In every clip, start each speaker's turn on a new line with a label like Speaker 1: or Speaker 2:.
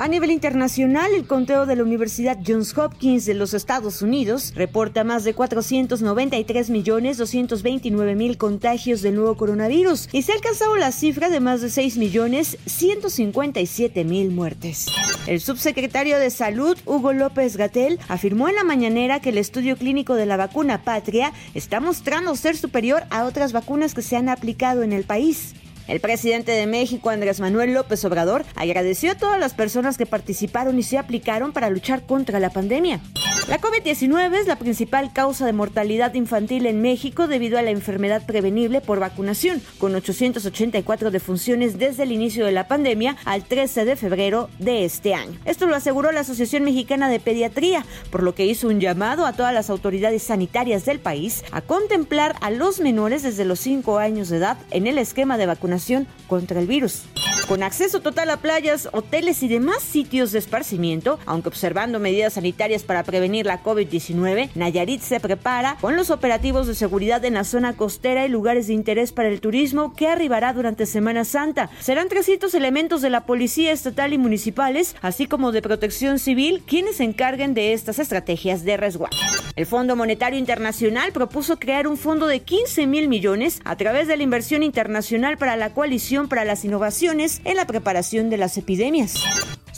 Speaker 1: A nivel internacional, el conteo de la Universidad Johns Hopkins de los Estados Unidos reporta más de 493 millones 229 mil contagios del nuevo coronavirus y se ha alcanzado la cifra de más de 6 millones 157 mil muertes. El subsecretario de Salud, Hugo López Gatel, afirmó en la mañanera que el estudio clínico de la vacuna Patria está mostrando ser superior a otras vacunas que se han aplicado en el país. El presidente de México, Andrés Manuel López Obrador, agradeció a todas las personas que participaron y se aplicaron para luchar contra la pandemia. La COVID-19 es la principal causa de mortalidad infantil en México debido a la enfermedad prevenible por vacunación, con 884 defunciones desde el inicio de la pandemia al 13 de febrero de este año. Esto lo aseguró la Asociación Mexicana de Pediatría, por lo que hizo un llamado a todas las autoridades sanitarias del país a contemplar a los menores desde los 5 años de edad en el esquema de vacunación contra el virus. Con acceso total a playas, hoteles y demás sitios de esparcimiento, aunque observando medidas sanitarias para prevenir la COVID-19, Nayarit se prepara con los operativos de seguridad en la zona costera y lugares de interés para el turismo que arribará durante Semana Santa. Serán 300 elementos de la Policía Estatal y municipales, así como de Protección Civil, quienes se encarguen de estas estrategias de resguardo. El Fondo Monetario Internacional propuso crear un fondo de 15 mil millones a través de la inversión internacional para la coalición para las innovaciones en la preparación de las epidemias.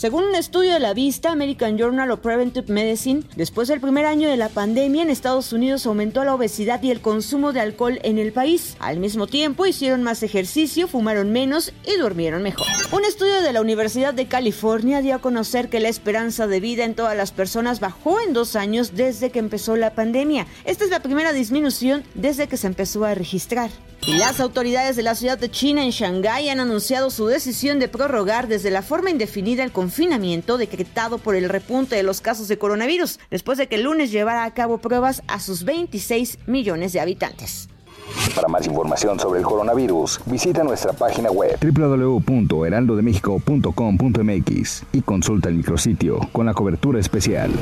Speaker 1: Según un estudio de la vista American Journal of Preventive Medicine, después del primer año de la pandemia en Estados Unidos aumentó la obesidad y el consumo de alcohol en el país. Al mismo tiempo hicieron más ejercicio, fumaron menos y durmieron mejor. Un estudio de la Universidad de California dio a conocer que la esperanza de vida en todas las personas bajó en dos años desde que empezó la pandemia. Esta es la primera disminución desde que se empezó a registrar. Y las autoridades de la ciudad de China en Shanghái han anunciado su decisión de prorrogar desde la forma indefinida el confinamiento decretado por el repunte de los casos de coronavirus, después de que el lunes llevara a cabo pruebas a sus 26 millones de habitantes.
Speaker 2: Para más información sobre el coronavirus, visita nuestra página web www.heraldodemexico.com.mx y consulta el micrositio con la cobertura especial.